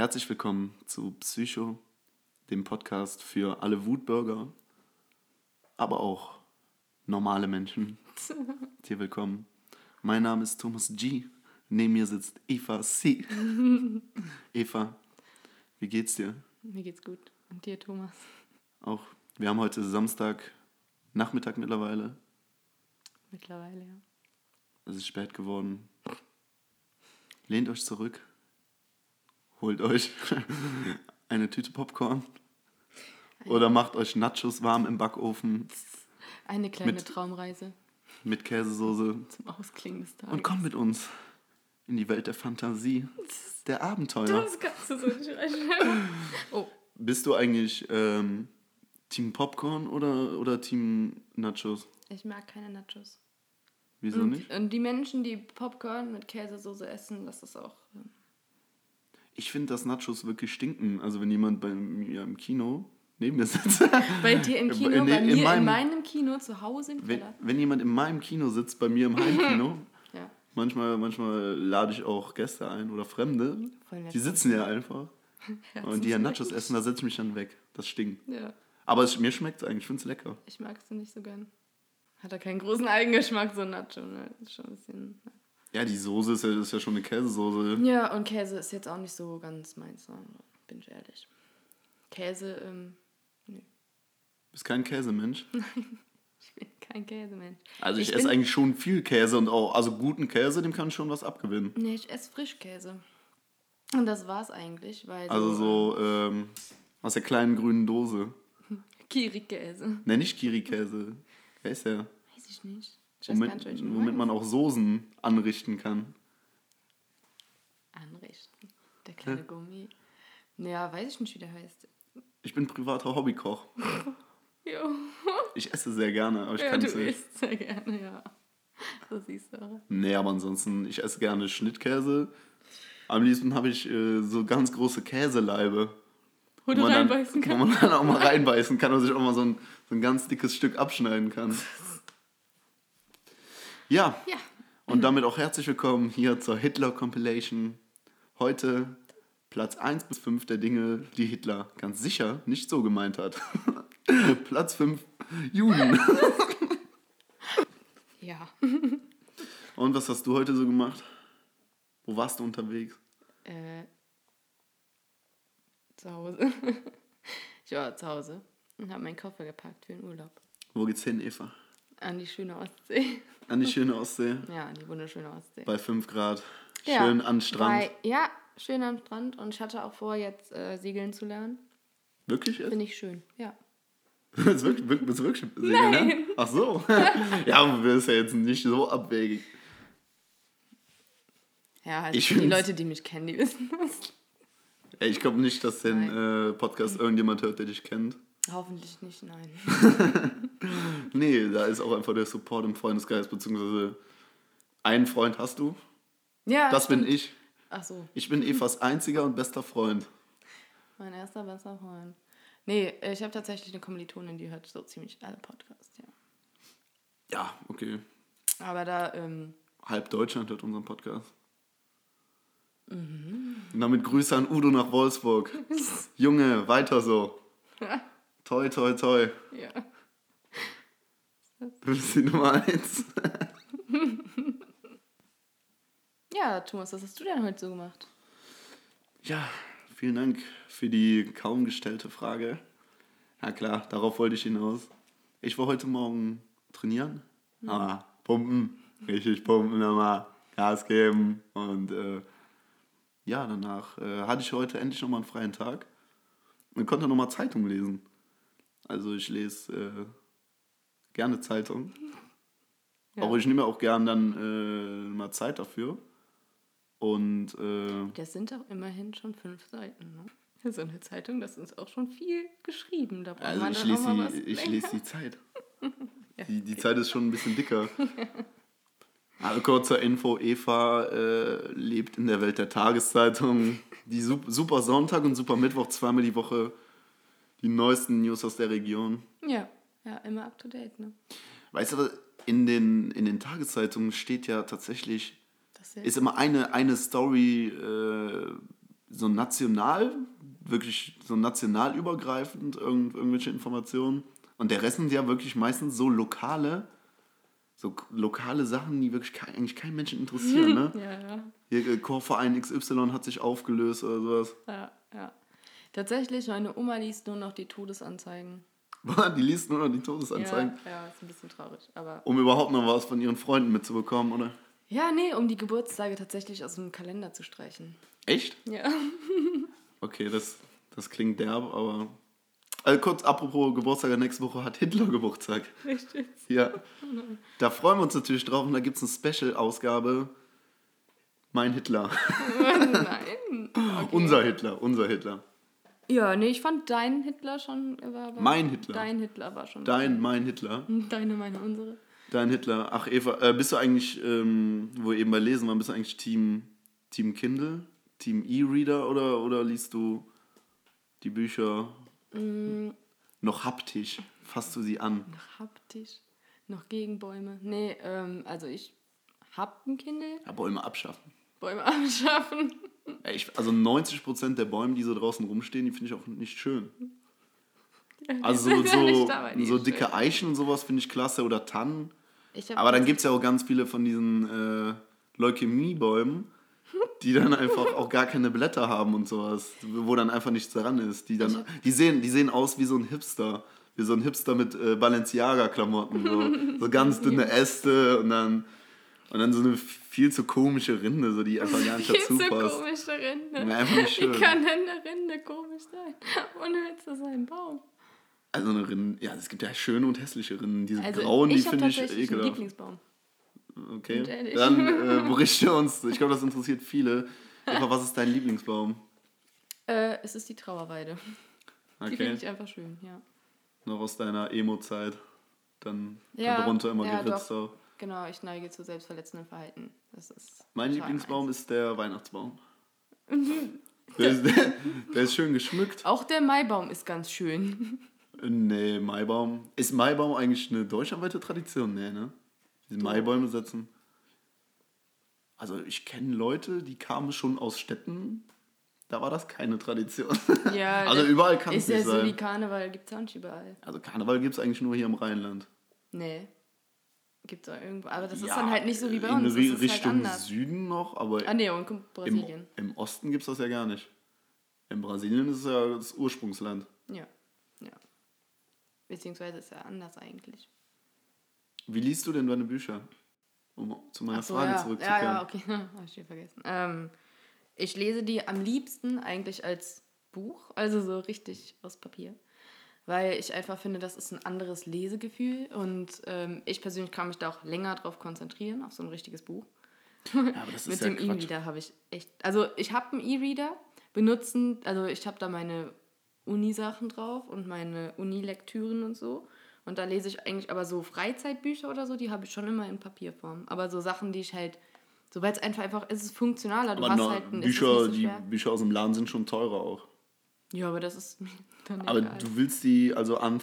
Herzlich willkommen zu Psycho, dem Podcast für alle Wutbürger, aber auch normale Menschen. Hier willkommen. Mein Name ist Thomas G. Neben mir sitzt Eva C. Eva, wie geht's dir? Mir geht's gut. Und dir, Thomas? Auch. Wir haben heute Samstag, Nachmittag mittlerweile. Mittlerweile, ja. Es ist spät geworden. Lehnt euch zurück. Holt euch eine Tüte Popcorn. Oder macht euch Nachos warm im Backofen Eine kleine Mit- Traumreise mit Käsesoße. zum Ausklingen des Tages. Und kommt mit uns in die Welt der Fantasie, der Abenteuer. Das kannst du so nicht. Oh, Bist du eigentlich ähm, Team Popcorn oder, oder Team Nachos? ich mag keine Nachos. Wieso und, nicht? und die Menschen, die Popcorn mit Käsesoße essen, das ist auch... ähm, Ich finde, dass Nachos wirklich stinken. Also wenn jemand bei mir im Kino neben mir sitzt. Bei dir im Kino, in- bei in mir in meinem- meinem Kino, zu Hause im Wenn, Keller. wenn jemand in meinem Kino sitzt, bei mir im Heimkino, Ja, manchmal, manchmal lade ich auch Gäste ein oder Fremde. Die sitzen ja einfach. Und die ja Nachos essen, da setze ich mich dann weg. Das stinkt. Ja, Aber es, mir schmeckt es eigentlich, ich finde es lecker. ich mag es nicht so gern. Hat er keinen großen Eigengeschmack, so ein Nacho. Ne? Ist schon ein bisschen... Ja, die Soße ist ja, ist ja schon eine Käsesoße. Ja, und Käse ist jetzt auch nicht so ganz meins, bin ich ehrlich. Käse, ähm, Bist kein Käsemensch. ich bin kein Käsemensch. Also ich, Ich esse eigentlich schon viel Käse und auch, also guten Käse, dem kann ich schon was abgewinnen. Nee, ich esse Frischkäse. Und das war's eigentlich, weil Also so ähm, aus der kleinen grünen Dose. Kiri-Käse. Ne, nicht Kiri-Käse. Wer ist der? Weiß ich nicht. Womit, du womit man auch Soßen anrichten kann. Anrichten. Der kleine Gummi. Ja, weiß ich nicht, wie der heißt. Ich bin privater Hobbykoch. Jo. Ich esse sehr gerne, aber ich Ja, kann du es nicht. isst sehr gerne, ja. So siehst du auch. Nee, aber ansonsten, ich esse gerne Schnittkäse. Am liebsten habe ich äh, so ganz große Käseleibe. Wo du man dann- reinbeißen Wo kannst. man dann auch mal reinbeißen kann und sich auch mal so ein, so ein ganz dickes Stück abschneiden kann. Ja, Ja. und damit auch herzlich willkommen hier zur Hitler Compilation. Heute Platz 1 bis 5 der Dinge, die Hitler ganz sicher nicht so gemeint hat. Platz 5, Juden. Ja. Und was hast du heute so gemacht? Wo warst du unterwegs? Äh, zu Hause. Ich war zu Hause und habe meinen Koffer gepackt für den Urlaub. Wo geht's hin, Eva? An die schöne Ostsee. An die schöne Ostsee Ja, an die wunderschöne Ostsee. bei 5 Grad. Ja, Schön an den Strand. Bei, ja, schön am Strand. Und ich hatte auch vor, jetzt äh, segeln zu lernen. Wirklich jetzt? Finde ich schön, ja. Willst du wirklich, willst du wirklich segeln Nein. lernen? Ach so. ja, aber das ist ja jetzt nicht so abwegig. Ja, halt Ich die Leute, die mich kennen, die wissen das. Ich glaube nicht, dass den äh, Podcast irgendjemand hört, der dich kennt. Hoffentlich nicht, nein. Nee, da ist auch einfach der Support im Freundeskreis, beziehungsweise einen Freund hast du. Ja, Das bin stimmt. ich. Ach so, Ich bin Evas einziger und bester Freund. mein erster bester Freund. Nee, ich habe tatsächlich eine Kommilitonin, die hört so ziemlich alle Podcasts, ja. Ja, okay. Aber da, ähm, Halb Deutschland hört unseren Podcast. Mhm. Und damit Grüße an Udo nach Wolfsburg. Junge, weiter so. Toi, toi, toi. ja. Du bist die Nummer eins. Ja, Thomas, was hast du denn heute so gemacht? Ja, vielen Dank für die kaum gestellte Frage. Ja klar, darauf wollte ich hinaus. Ich war heute Morgen trainieren. Ah, pumpen, richtig pumpen nochmal, Gas geben. Und äh, ja, danach äh, hatte ich heute endlich nochmal einen freien Tag und konnte nochmal Zeitung lesen. Also ich lese äh, gerne Zeitung. Ja. Aber ich nehme auch gern dann äh, mal Zeit dafür. Und äh, Das sind doch immerhin schon fünf Seiten, ne? So eine Zeitung, das ist auch schon viel geschrieben. Da braucht Also man ich lese, die, ich länger. lese die Zeit. Die, die Zeit ist schon ein bisschen dicker. Also kurzer Info, Eva äh, lebt in der Welt der Tageszeitung. Die Sup- Super Sonntag und Super Mittwoch zweimal die Woche die neuesten News aus der Region. Ja, ja, immer up to date, ne? Weißt du, in den, in den Tageszeitungen steht ja tatsächlich, ist ist immer eine, eine Story äh, so national, wirklich so nationalübergreifend irgend, irgendwelche Informationen. Und der Rest sind ja wirklich meistens so lokale, so lokale Sachen, die wirklich kein, eigentlich keinen Menschen interessieren. Ne? Ja, ja. Hier, äh, Chorverein XY hat sich aufgelöst oder sowas. Ja, ja. Tatsächlich, meine Oma liest nur noch die Todesanzeigen. Die liest nur noch die Todesanzeigen, Ja, ja, ist ein bisschen traurig. Aber um überhaupt noch was von ihren Freunden mitzubekommen, oder? ja, nee, um die Geburtstage tatsächlich aus dem Kalender zu streichen. Echt? Ja. Okay, das, das klingt derb, aber. Also kurz, apropos Geburtstag, nächste Woche hat Hitler Geburtstag. Richtig. Ja. Da freuen wir uns natürlich drauf und da gibt es eine Special-Ausgabe. Mein Hitler. Nein. Okay. Unser Hitler, unser Hitler. Ja, nee, ich fand dein Hitler schon. War, war Mein Hitler. Dein Hitler war schon. Dein, mein Hitler. Deine, meine, unsere. Dein Hitler. Ach, Eva, äh, bist du eigentlich, ähm, wo wir eben bei Lesen waren, bist du eigentlich Team, Team Kindle? Team E-Reader oder, oder liest du die Bücher Mm, noch haptisch? Fasst du sie an? noch haptisch. Noch gegen Bäume. Nee, ähm, also ich hab ein Kindle. Ja, Bäume abschaffen. Bäume abschaffen. Ich, also 90% der Bäume, die so draußen rumstehen, die finde ich auch nicht schön. Also so, so, so dicke schön. Eichen und sowas finde ich klasse oder Tannen. Aber dann gibt es ja auch ganz viele von diesen äh, Leukämiebäumen, die dann einfach auch gar keine Blätter haben und sowas, wo dann einfach nichts dran ist. Die, dann, die, sehen, die sehen aus wie so ein Hipster. Wie so ein Hipster mit äh, Balenciaga-Klamotten. So, so ganz dünne Äste und dann, und dann so eine viel zu komische Rinde, so die einfach gar nicht Viel dazu zu passt. komische Rinde. Einfach nicht schön. Wie kann denn eine Rinde komisch sein? Unnütz ist ein Baum. Also eine Rinde, ja, es gibt ja schöne und hässliche Rinden. Diese Also grauen, die ich habe finde ich tatsächlich einen ekelhaft. Lieblingsbaum. Okay, dann äh, berichte uns. Ich glaube, das interessiert viele. Eva, was ist dein Lieblingsbaum? Äh, es ist die Trauerweide. Die Okay, finde ich einfach schön, ja. noch aus deiner Emo-Zeit. Dann Ja, darunter immer ja, geritzt. doch. Auch. Genau, ich neige zu selbstverletzendem Verhalten. Das ist Mein Lieblingsbaum meins. ist der Weihnachtsbaum. der, ist, der, der ist schön geschmückt. Auch der Maibaum ist ganz schön. Nee, Maibaum. Ist Maibaum eigentlich eine deutschlandweite Tradition? Nee, ne? Diese Maibäume setzen. Also ich kenne Leute, die kamen schon aus Städten. Da war das keine Tradition. Ja, Also überall kann es Ist ja nicht so sein. wie Karneval, gibt es auch nicht überall. Also Karneval gibt es eigentlich nur hier im Rheinland. Nee. Gibt es auch irgendwo. Aber das ist Ja, dann halt nicht so wie bei in uns. Ri- ist Richtung halt. Süden noch, aber Ah, nee, und im, Brasilien. im Osten gibt es das ja gar nicht. In Brasilien ist es ja das Ursprungsland. Ja. Ja. Beziehungsweise ist ja anders eigentlich. Wie liest du denn deine Bücher? Um zu meiner so, Frage ja. zurückzukehren. Ja, ja, okay. Hab ich vergessen. Ähm, ich lese die am liebsten eigentlich als Buch, also so richtig aus Papier. Weil ich einfach finde, das ist ein anderes Lesegefühl und ähm, ich persönlich kann mich da auch länger drauf konzentrieren, auf so ein richtiges Buch. Ja, aber das Mit ist ja dem. E-Reader habe ich echt. Also ich habe einen E-Reader, benutzen, also ich habe da meine Uni-Sachen drauf und meine Uni-Lektüren und so. Und da lese ich eigentlich aber so Freizeitbücher oder so, die habe ich schon immer in Papierform. Aber so Sachen, die ich halt, so weil es einfach einfach, es ist funktionaler. Du Aber hast halt ein, es Bücher, so die. Bücher aus dem Laden sind schon teurer auch. Ja, aber das ist mir dann Aber egal. du willst die also an.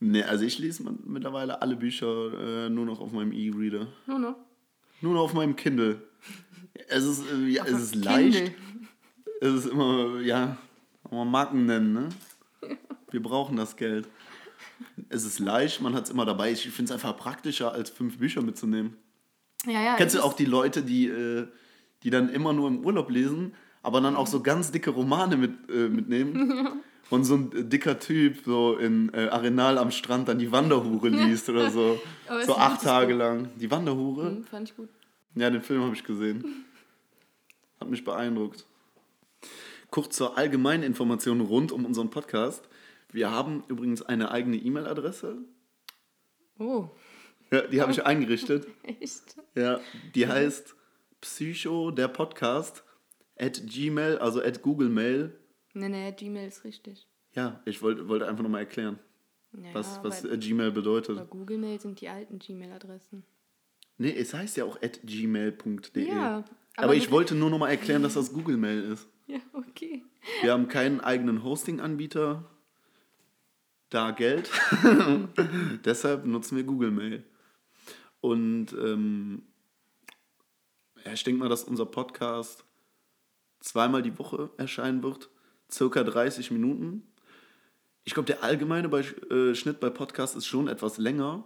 Ne, also ich lese mit- mittlerweile alle Bücher äh, nur noch auf meinem E-Reader. Nur noch. Nur noch auf meinem Kindle. Es ist, äh, ja, es ist Kindle. leicht. Es ist immer, ja, man Marken nennen, ne? Wir brauchen das Geld. Es ist leicht, man hat es immer dabei. Ich finde es einfach praktischer, als fünf Bücher mitzunehmen. Ja, ja. Kennst du auch die Leute, die, äh, die dann immer nur im Urlaub lesen, aber dann auch so ganz dicke Romane mit, äh, mitnehmen? Und so ein äh, dicker Typ so in äh, Arenal am Strand dann die Wanderhure liest oder so. So acht Tage Buch. lang. Die Wanderhure? Hm, fand ich gut. Ja, den Film habe ich gesehen. Hat mich beeindruckt. Kurz zur allgemeinen Information rund um unseren Podcast. Wir haben übrigens eine eigene E-Mail-Adresse. Oh, Ja, die habe ich eingerichtet. echt? Ja, die heißt Psycho, der Podcast, at Gmail, also at Google Mail. Nee, nee, Gmail ist richtig. Ja, ich wollte wollte einfach nochmal erklären, Ja, was, was Gmail bedeutet. bei Google Mail sind die alten Gmail-Adressen. Nee, es heißt ja auch at gmail.de. Ja, aber, aber ich wollte nur nochmal erklären, dass das Google Mail ist. Ja, okay. Wir haben keinen eigenen Hosting-Anbieter, da Geld. Deshalb nutzen wir Google Mail. Und ähm, ja, ich denke mal, dass unser Podcast zweimal die Woche erscheinen wird. Circa 30 Minuten. Ich glaube, der allgemeine bei, äh, Schnitt bei Podcasts ist schon etwas länger.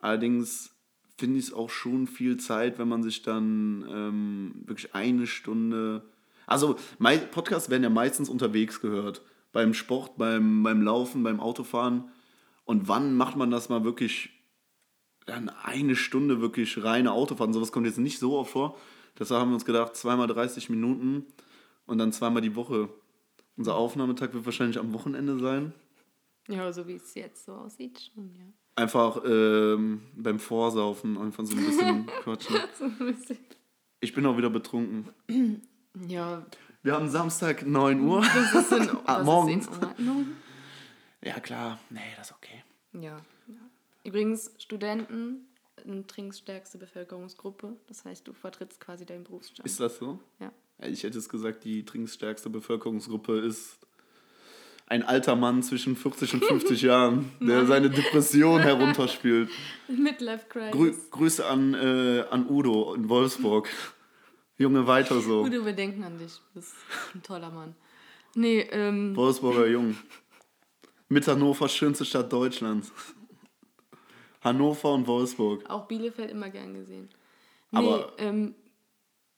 Allerdings finde ich es auch schon viel Zeit, wenn man sich dann ähm, wirklich eine Stunde. Also, Podcasts werden ja meistens unterwegs gehört. Beim Sport, beim, beim Laufen, beim Autofahren. Und wann macht man das mal wirklich dann eine Stunde wirklich reine Autofahren? Sowas kommt jetzt nicht so oft vor. Deshalb haben wir uns gedacht, zweimal 30 Minuten und dann zweimal die Woche. Unser Aufnahmetag wird wahrscheinlich am Wochenende sein. Ja, so wie es jetzt so aussieht, schon, ja. Einfach ähm, beim Vorsaufen einfach so ein bisschen quatschen. So ein bisschen. Ich bin auch wieder betrunken. Ja, Wir haben Samstag 9 Uhr. das ist in, Ah, das morgens. Ist in Ordnung. Ja, klar. Nee, das ist okay. Ja, ja. Übrigens, Studenten, trinkstärkste Bevölkerungsgruppe. Das heißt, du vertrittst quasi deinen Berufsstand. Ist das so? ja. Ich hätte es gesagt, die trinkstärkste Bevölkerungsgruppe ist ein alter Mann zwischen 40 und 50 Jahren, der seine Depression herunterspielt. Midlife Crisis. Grü Grüße an, äh, an Udo in Wolfsburg. Junge, weiter so. Gute Bedenken an dich. Du bist ein toller Mann. Nee, ähm, Wolfsburger Jung. Mit Hannover schönste Stadt Deutschlands. Hannover und Wolfsburg. auch Bielefeld immer gern gesehen. Nee, Aber- ähm,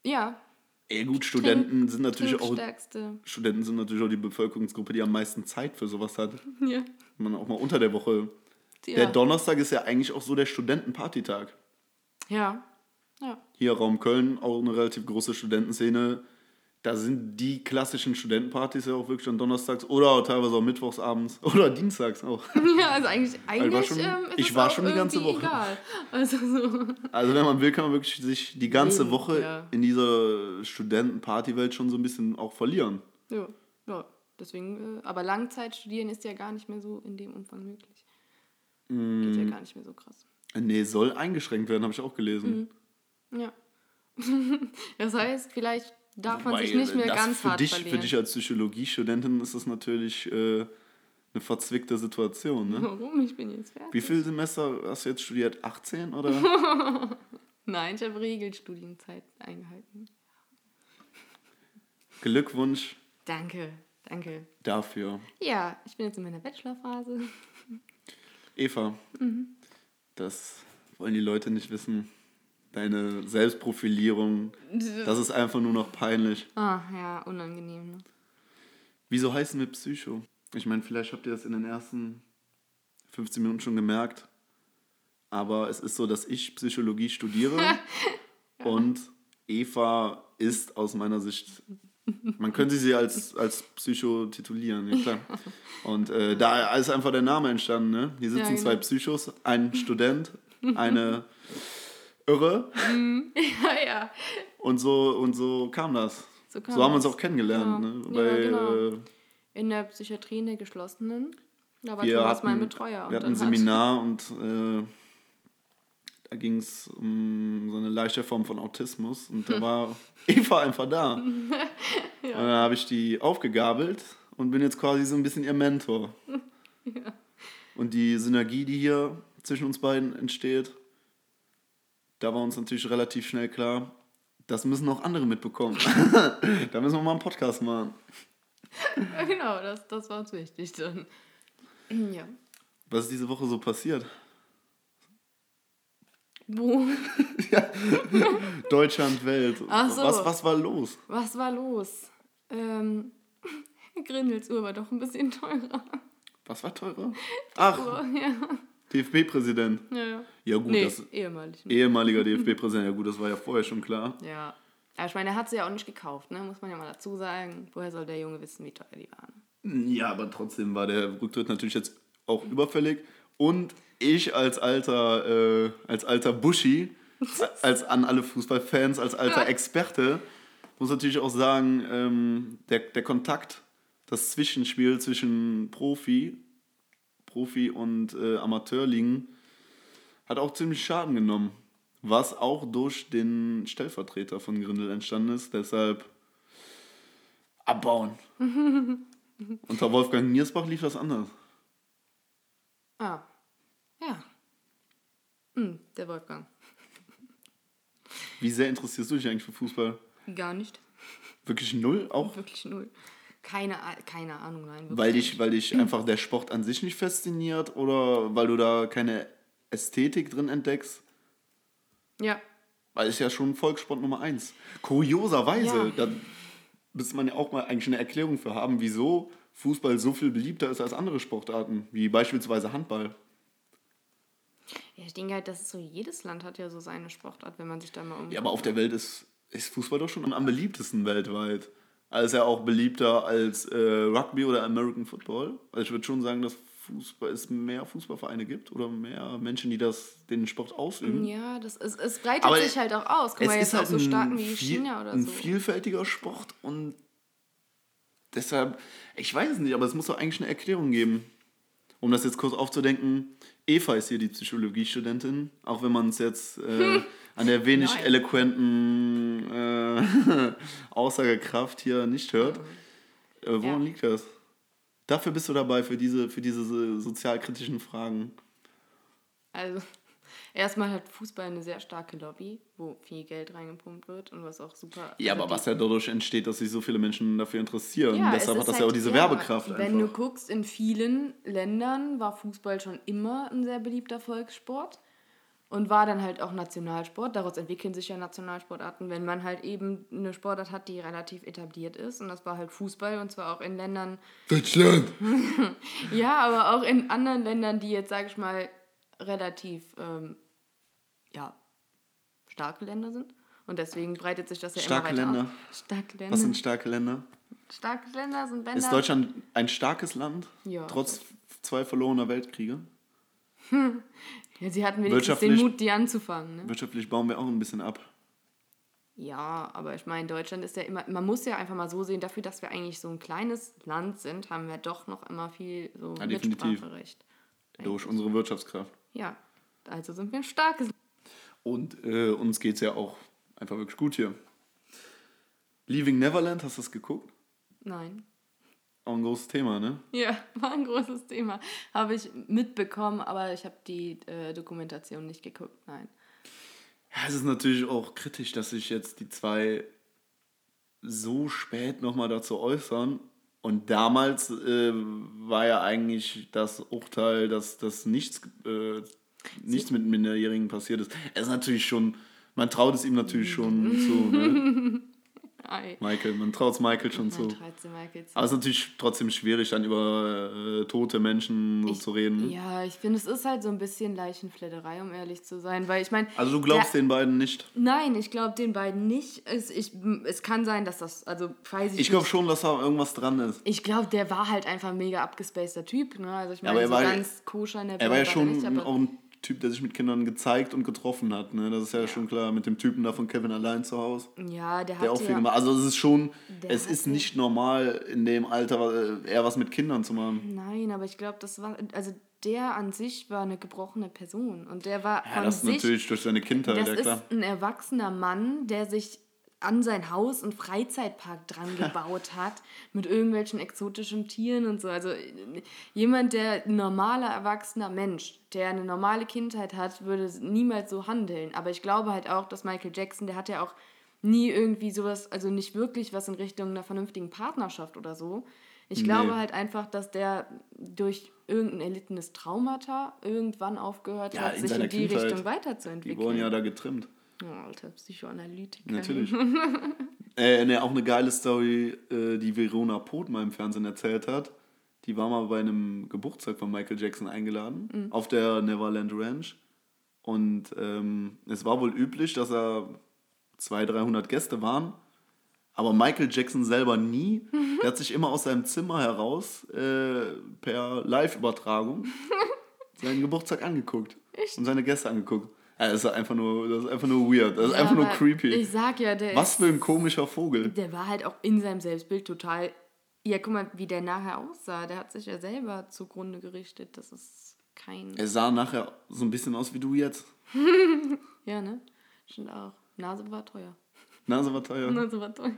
ja, Ey, gut, Studenten sind natürlich auch. Studenten sind natürlich auch die Bevölkerungsgruppe, die am meisten Zeit für sowas hat. Ja. Wenn man auch mal unter der Woche. Ja. Der Donnerstag ist ja eigentlich auch so der Studentenpartytag. ja. Ja. Hier Raum Köln, auch eine relativ große Studentenszene. Da sind die klassischen Studentenpartys ja auch wirklich dann donnerstags oder teilweise auch mittwochs abends oder dienstags auch. Ja, also eigentlich, eigentlich schon- ähm, ich war schon die ganze Woche. Egal. Also so. Also wenn man will, kann man wirklich sich die ganze Woche ja. in dieser Studentenpartywelt schon so ein bisschen auch verlieren. Ja, ja. Deswegen, äh, aber Langzeit studieren ist ja gar nicht mehr so in dem Umfang möglich. Geht Mm. ja gar nicht mehr so krass. Nee, soll eingeschränkt werden, habe ich auch gelesen. Ja. das heißt, vielleicht darf man sich nicht mehr ganz für hart dich, verlieren. Für dich als Psychologiestudentin ist das natürlich äh, eine verzwickte Situation. Ne? Warum? Ich bin jetzt fertig. Wie viele Semester hast du jetzt studiert? 18 oder? Nein, ich habe Regelstudienzeit eingehalten. Glückwunsch Danke, danke. dafür. Ja, ich bin jetzt in meiner Bachelorphase. Eva, Mhm. das wollen die Leute nicht wissen. Deine Selbstprofilierung, das ist einfach nur noch peinlich. Ah, ja, unangenehm. Ne? Wieso heißen wir Psycho? Ich meine, vielleicht habt ihr das in den ersten 15 Minuten schon gemerkt. Aber es ist so, dass ich Psychologie studiere und Eva ist aus meiner Sicht, man könnte sie als, als Psycho titulieren, ja klar. Und äh, da ist einfach der Name entstanden. Ne? Hier sitzen Ja, genau. zwei Psychos, ein Student, eine Irre ja, ja. und so, und so kam das. So So, kam haben wir uns auch kennengelernt. Ja. Ne? Ja, Bei, genau. äh, In der Psychiatrie in der geschlossenen. Da war wir Thomas hatten, mein Betreuer. wir hatten ein dann hat- Seminar und äh, da ging es um so eine leichte Form von Autismus und da war Eva einfach da. Und dann habe ich die aufgegabelt und bin jetzt quasi so ein bisschen ihr Mentor. Und die Synergie, die hier zwischen uns beiden entsteht, da war uns natürlich relativ schnell klar, das müssen auch andere mitbekommen. da müssen wir mal einen Podcast machen. Ja, genau, das, das war uns wichtig dann. Ja. Was ist diese Woche so passiert? Wo? Deutschland, Welt. Ach so. was, was war los? Was war los? Ähm, Grindels Uhr war doch ein bisschen teurer. Was war teurer? Ach, Uhr, ja. DFB-Präsident. Ja, ja. Ja gut, Nee, das ehemalig. ehemaliger DFB-Präsident. Ja gut, das war ja vorher schon klar. Ja. Aber ich meine, er hat sie ja auch nicht gekauft, ne? muss man ja mal dazu sagen. Woher soll der Junge wissen, wie teuer die waren? Ja, aber trotzdem war der Rücktritt natürlich jetzt auch überfällig. Und ich als alter, äh, als alter Buschi, als an alle Fußballfans, als alter Experte, muss natürlich auch sagen, ähm, der, der Kontakt, das Zwischenspiel zwischen Profi, Profi und äh, Amateurligen hat auch ziemlich Schaden genommen. Was auch durch den Stellvertreter von Grindel entstanden ist. Deshalb abbauen. Unter Wolfgang Niersbach lief das anders. Ah. Ja. Hm, der Wolfgang. Wie sehr interessierst du dich eigentlich für Fußball? Gar nicht. Wirklich null auch? Wirklich null. Keine, keine Ahnung, nein. Wirklich Weil dich, weil dich einfach der Sport an sich nicht fasziniert oder weil du da keine Ästhetik drin entdeckst? Ja, Weil es ja schon Volkssport Nummer eins. Kurioserweise, Ja. da müsste man ja auch mal eigentlich eine Erklärung für haben, wieso Fußball so viel beliebter ist als andere Sportarten, wie beispielsweise Handball. ja, ich denke halt, dass so jedes Land hat ja so seine Sportart, wenn man sich da mal um. Ja, aber auf der Welt ist, ist Fußball doch schon am beliebtesten weltweit. Ist ja auch beliebter als äh, Rugby oder American Football. Also ich würde schon sagen, dass Fußball, es mehr Fußballvereine gibt oder mehr Menschen, die das, den Sport ausüben. Ja, das ist, es breitet Aber sich halt auch aus. Guck mal, es jetzt ist auch halt so ein, Staaten wie viel, China oder ein so. vielfältiger Sport und deshalb, ich weiß es nicht, aber es muss doch eigentlich eine Erklärung geben. Um das jetzt kurz aufzudenken, Eva ist hier die Psychologiestudentin, auch wenn man es jetzt äh, an der wenig Nein. eloquenten äh, Aussagekraft hier nicht hört. Äh, woran Ja. liegt das? Dafür bist du dabei, für diese, für diese so- sozialkritischen Fragen. Also, erstmal hat Fußball eine sehr starke Lobby, wo viel Geld reingepumpt wird und was auch super. Ja, also aber die- was ja dadurch entsteht, dass sich so viele Menschen dafür interessieren. Ja, Deshalb es hat das ja auch halt- diese Werbekraft Wenn einfach. du guckst, in vielen Ländern war Fußball schon immer ein sehr beliebter Volkssport und war dann halt auch Nationalsport. Daraus entwickeln sich ja Nationalsportarten, wenn man halt eben eine Sportart hat, die relativ etabliert ist. Und das war halt Fußball und zwar auch in Ländern, Deutschland! ja, aber auch in anderen Ländern, die jetzt, sage ich mal, relativ, ähm, ja, starke Länder sind. Und deswegen breitet sich das ja Starke immer weiter Länder. aus. Starke Länder. Was sind starke Länder? starke Länder sind Länder. Ist Deutschland ein starkes Land? Ja. Trotz zwei verlorener Weltkriege? Ja, sie hatten wenigstens den Mut, die anzufangen. Ne? Wirtschaftlich bauen wir auch ein bisschen ab. Ja, aber ich meine, Deutschland ist ja immer, man muss ja einfach mal so sehen, dafür, dass wir eigentlich so ein kleines Land sind, haben wir doch noch immer viel so Ja. Mitspracherecht. Durch unsere Wirtschaftskraft. Ja, also sind wir ein starkes Und äh, uns geht es ja auch einfach wirklich gut hier. Leaving Neverland, hast du das geguckt? Nein. Auch ein großes Thema, ne? Ja, war ein großes Thema. Habe ich mitbekommen, aber ich habe die äh, Dokumentation nicht geguckt. Nein. Ja, es ist natürlich auch kritisch, dass sich jetzt die zwei so spät nochmal dazu äußern. Und damals äh, war ja eigentlich das Urteil, dass das nichts, äh, nichts mit Minderjährigen passiert ist. Es ist natürlich schon, man traut es ihm natürlich schon zu, ne? Michael, man traut es Michael schon Nein, zu. 13 Michael zu. Aber es ist natürlich trotzdem schwierig, dann über äh, tote Menschen so zu reden. Ja, ich finde, es ist halt so ein bisschen Leichenfledderei, um ehrlich zu sein. Weil ich meine. Also du glaubst der- den beiden nicht? Nein, ich glaube den beiden nicht. Es, ich, es kann sein, dass das, also weiß ich, Ich glaube schon, dass da irgendwas dran ist. Ich glaube, der war halt einfach ein mega abgespaceter Typ. Ne? Also ich Ja, meine, er so war- ganz koscher in der Er war ja schon auch ein Typ, der sich mit Kindern gezeigt und getroffen hat. Ne? Das ist ja, schon klar mit dem Typen da von Kevin allein zu Hause. ja, der Der auch hat viel ja, gemacht. Also es ist schon, es ist nicht normal in dem Alter äh, eher was mit Kindern zu machen. Nein, aber ich glaube, das war, also der an sich war eine gebrochene Person. Und der war Ja, von das sich natürlich durch seine Kindheit, Das ja klar. ist ein erwachsener Mann, der sich an sein Haus einen Freizeitpark dran gebaut hat mit irgendwelchen exotischen Tieren und so. Also jemand, der ein normaler erwachsener Mensch, der eine normale Kindheit hat, würde niemals so handeln. Aber ich glaube halt auch, dass Michael Jackson, der hat ja auch nie irgendwie sowas, also nicht wirklich was in Richtung einer vernünftigen Partnerschaft oder so. Ich glaube Nee. halt einfach, dass der durch irgendein erlittenes Traumata irgendwann aufgehört Ja, hat, in sich seiner in die Kindheit. Richtung Die weiterzuentwickeln. wurden ja da getrimmt. Oh, alter Psychoanalytiker. Natürlich. äh, ne, auch eine geile Story, äh, die Verona Poth mal im Fernsehen erzählt hat. Die war mal bei einem Geburtstag von Michael Jackson eingeladen, Mhm. auf der Neverland Ranch. Und ähm, es war wohl üblich, dass da 200, 300 Gäste waren. Aber Michael Jackson selber nie. Der hat sich immer aus seinem Zimmer heraus äh, per Live-Übertragung seinen Geburtstag angeguckt. Und seine Gäste angeguckt. Das ist einfach nur, das ist einfach nur weird. Das ist Ja, einfach nur creepy. Ich sag ja, der, Was für ein komischer Vogel. der war halt auch in seinem Selbstbild total. Ja, guck mal, wie der nachher aussah. Der hat sich ja selber zugrunde gerichtet. Das ist kein. Er sah nachher so ein bisschen aus wie du jetzt. Ja, ne? Stimmt auch. Nase war teuer. Nase war teuer. Nase war teuer.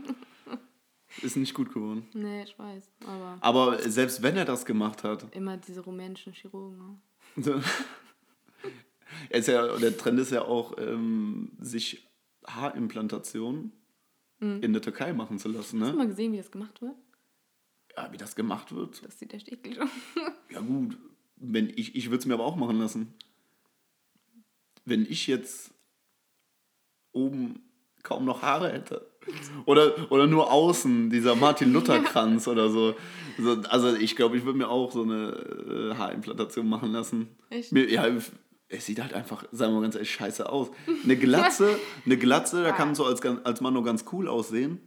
Ist nicht gut geworden. Nee, ich weiß. Aber Aber selbst wenn er das gemacht hat, immer diese rumänischen Chirurgen. ne? ist ja, der Trend ist ja auch, ähm, sich Haarimplantationen in der Türkei machen zu lassen. Hast du Ne? mal gesehen, wie das gemacht wird? Ja, wie das gemacht wird. Das sieht echt eklig aus. Ja gut, wenn ich, ich würde es mir aber auch machen lassen. Wenn ich jetzt oben kaum noch Haare hätte. Oder, oder nur außen, dieser Martin-Luther-Kranz oder so. so. Also ich glaube, ich würde mir auch so eine äh, Haarimplantation machen lassen. Echt? Mir, ja, es sieht halt einfach, sagen wir mal ganz ehrlich, scheiße aus. Eine Glatze, eine Glatze, da kann man so als, als Mann nur ganz cool aussehen.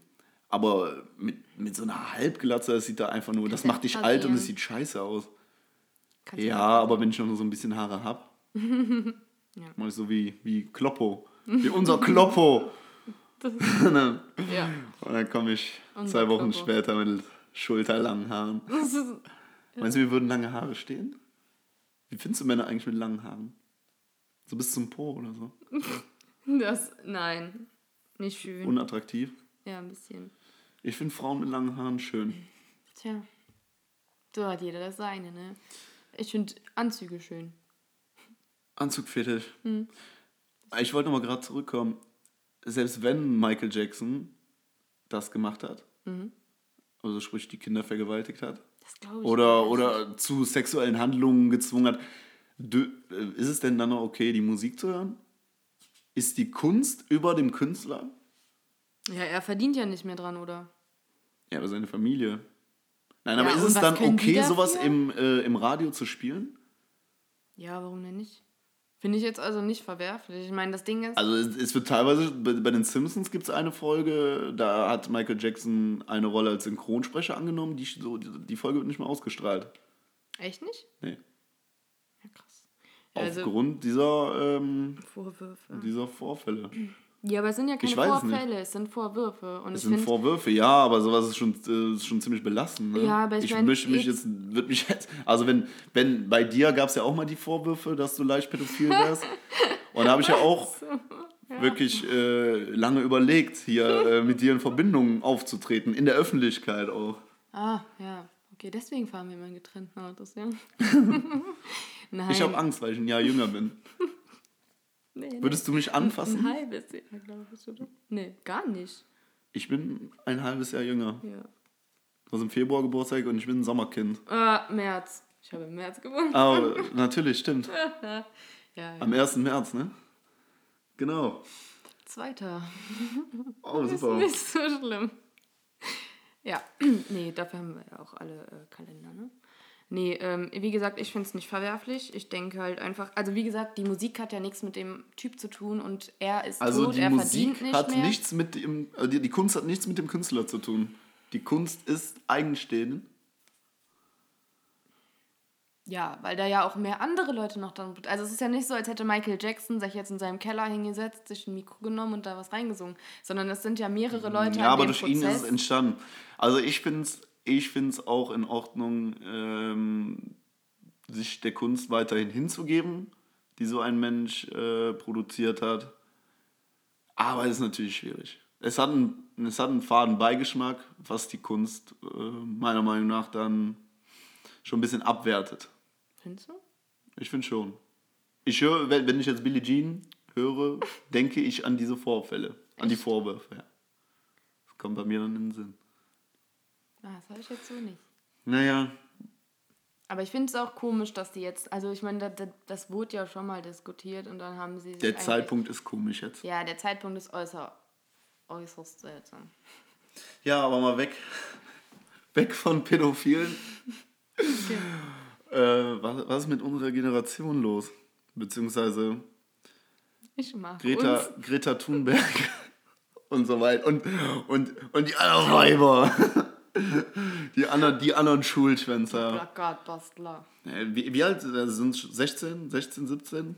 Aber mit, mit so einer Halbglatze, das sieht da einfach nur, das ja macht dich alt und es sieht scheiße aus. Kannst Ja, aber wenn ich noch so ein bisschen Haare habe, mach ich so wie, wie Kloppo. Wie unser Kloppo. und dann, Ja. und dann komme ich Unser zwei Wochen Kloppo. später mit schulterlangen Haaren. Ist, Meinst du, mir würden lange Haare stehen? Wie findest du Männer eigentlich mit langen Haaren? So bis zum Po oder so? das, nein, nicht schön. Unattraktiv? ja, ein bisschen. Ich finde Frauen mit langen Haaren schön. Tja, so hat jeder das seine, ne? Ich finde Anzüge schön. Anzugfetisch. Hm. Ich wollte noch mal gerade zurückkommen. Selbst wenn Michael Jackson das gemacht hat, Mhm. also sprich die Kinder vergewaltigt hat, Das glaube ich. oder, oder zu sexuellen Handlungen gezwungen hat, ist es denn dann noch okay, die Musik zu hören? Ist die Kunst über dem Künstler? Ja, er verdient ja nicht mehr dran, oder? Ja, aber seine Familie. Nein, Ja, aber ist es dann okay, sowas im, äh, im Radio zu spielen? Ja, warum denn nicht? Finde ich jetzt also nicht verwerflich. Ich meine, das Ding ist. Also es, es wird teilweise, bei, bei den Simpsons gibt es eine Folge, da hat Michael Jackson eine Rolle als Synchronsprecher angenommen, die, so, die, die Folge wird nicht mehr ausgestrahlt. echt nicht? Nee. Ja. Ja, also Aufgrund dieser, ähm, Vorwürfe. dieser Vorfälle. Ja, aber es sind ja keine es. Vorfälle, es sind Vorwürfe. Und Es sind Vorwürfe, ja, aber sowas ist schon, äh, ist schon ziemlich belastend. Ne? Ja, aber ich ich mein, möchte mich jetzt- wird mich jetzt, also wenn, wenn bei dir gab es ja auch mal die Vorwürfe, dass du leicht pädophil wärst. Und da habe ich ja auch wirklich äh, lange überlegt, hier äh, mit dir in Verbindung aufzutreten, in der Öffentlichkeit auch. ah, ja. Okay, deswegen fahren wir immer in getrennten Autos, ja. Nein. Ich habe Angst, weil ich ein Jahr jünger bin. nee, nee. Würdest du mich Ein anfassen? halbes Jahr, glaube ich, oder? Nee, gar nicht. Ich bin ein halbes Jahr jünger. Ja. Du hast im Februar Geburtstag und ich bin ein Sommerkind. Ah, März. Ich habe im März gewonnen. Aber natürlich, stimmt. Ja, ja. Am 1. März, ne? Genau. Zweiter. Oh, Ist super. nicht so schlimm. Ja, nee, dafür haben wir ja auch alle äh, Kalender, ne? Nee, ähm, wie gesagt, ich finde es nicht verwerflich. Ich denke halt einfach, also wie gesagt, die Musik hat ja nichts mit dem Typ zu tun und er ist Also tot, die er Musik verdient nicht hat mehr. nichts mit dem, äh, die, die Kunst hat nichts mit dem Künstler zu tun. Die Kunst ist eigenstehend. Ja, weil da ja auch mehr andere Leute noch dran. Also es ist ja nicht so, als hätte Michael Jackson sich jetzt in seinem Keller hingesetzt, sich ein Mikro genommen und da was reingesungen, sondern es sind ja mehrere Leute Ja, aber durch ihn ist Prozess. es entstanden. Also ich finde es ich find's auch in Ordnung, ähm, sich der Kunst weiterhin hinzugeben, die so ein Mensch äh, produziert hat. Aber es ist natürlich schwierig. Es hat einen, es hat einen faden Beigeschmack, was die Kunst äh, meiner Meinung nach dann schon ein bisschen abwertet. Findest du? Ich finde schon. Ich höre, wenn, ich jetzt Billie Jean höre, denke ich an diese Vorfälle, an die Vorwürfe. Ja. Das kommt bei mir dann in den Sinn. Ah, das habe ich jetzt so nicht. Naja, Aber ich finde es auch komisch, dass die jetzt, also ich meine, das, das wurde ja schon mal diskutiert und dann haben sie der Zeitpunkt ist komisch jetzt. Ja, der Zeitpunkt ist äußer, äußerst seltsam. Ja, aber mal weg. Weg von Pädophilen. äh, was, was ist mit unserer Generation los? Beziehungsweise Ich mag Greta, uns. Greta Thunberg und so weiter. Und, und, und die anderen Weiber. Die anderen, die anderen Schulschwänzer. Plakatbastler. Wie, wie alt äh, sind 16, 16, 17?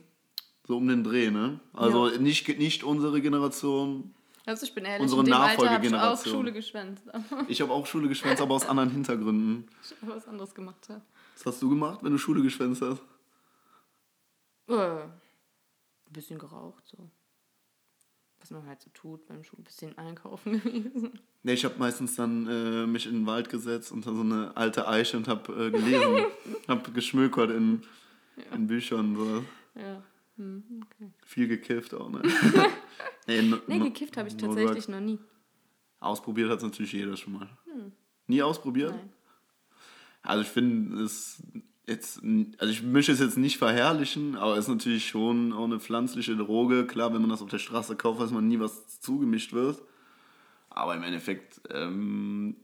So um den Dreh, ne? Also Ja. nicht, nicht unsere Generation. Also ich bin ehrlich, Unsere in dem Alter habe ich auch Nachfolgegeneration. Schule geschwänzt. Ich habe auch Schule geschwänzt, aber aus anderen Hintergründen. ich habe was anderes gemacht. Ja. Was hast du gemacht, wenn du Schule geschwänzt hast? Äh, ein bisschen geraucht, so. Man halt so tut beim Schuh, ein bisschen einkaufen gewesen. Ne, ich habe meistens dann äh, mich in den Wald gesetzt unter so eine alte Eiche und habe äh, gelesen. habe geschmökert in, in Büchern. So. Ja. Hm, okay. Viel gekifft auch, ne? nee, Nee, gekifft habe ich tatsächlich noch nie. Ausprobiert hat es natürlich jeder schon mal. Nie ausprobiert? Hm. Nein. Also ich finde es jetzt, also ich möchte es jetzt nicht verherrlichen, aber es ist natürlich schon auch eine pflanzliche Droge. Klar, wenn man das auf der Straße kauft, weiß man nie, was zugemischt wird. Aber im Endeffekt ähm,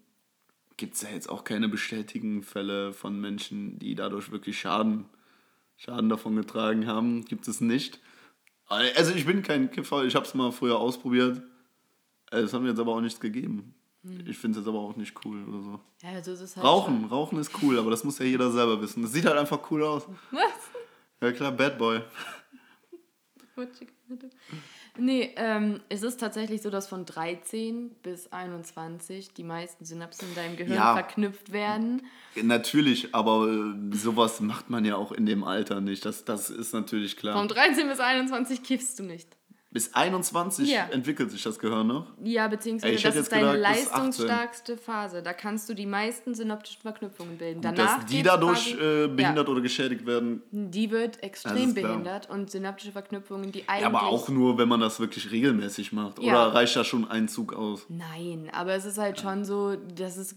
gibt es ja jetzt auch keine bestätigten Fälle von Menschen, die dadurch wirklich Schaden, Schaden davon getragen haben. Gibt es nicht. Also ich bin kein Kiffer, ich habe es mal früher ausprobiert. Es hat mir jetzt aber auch nichts gegeben. Ich finde es jetzt aber auch nicht cool oder so. Ja, also es ist halt Rauchen, Rauchen ist cool, aber das muss ja jeder selber wissen. Das sieht halt einfach cool aus. Schon, was? Ja klar, Bad Boy. Nee, ähm, es ist tatsächlich so, dass von 13 bis 21 die meisten Synapsen in deinem Gehirn Ja. verknüpft werden. Natürlich, aber äh, sowas macht man ja auch in dem Alter nicht. Das, das ist natürlich Von klar. 13 bis 21 kiffst du nicht. Bis 21 Ja. entwickelt sich das Gehirn noch. Ja, beziehungsweise Ey, das ist deine gedacht, bis 18. leistungsstarkste Phase. Da kannst du die meisten synaptischen Verknüpfungen bilden. Danach dass die dadurch quasi- äh, behindert oder geschädigt werden. Die wird extrem behindert und synaptische Verknüpfungen, die eigentlich. Ja, aber auch nur, wenn man das wirklich regelmäßig macht. Ja. Oder reicht da schon ein Zug aus? Nein, aber es ist halt schon so, dass es.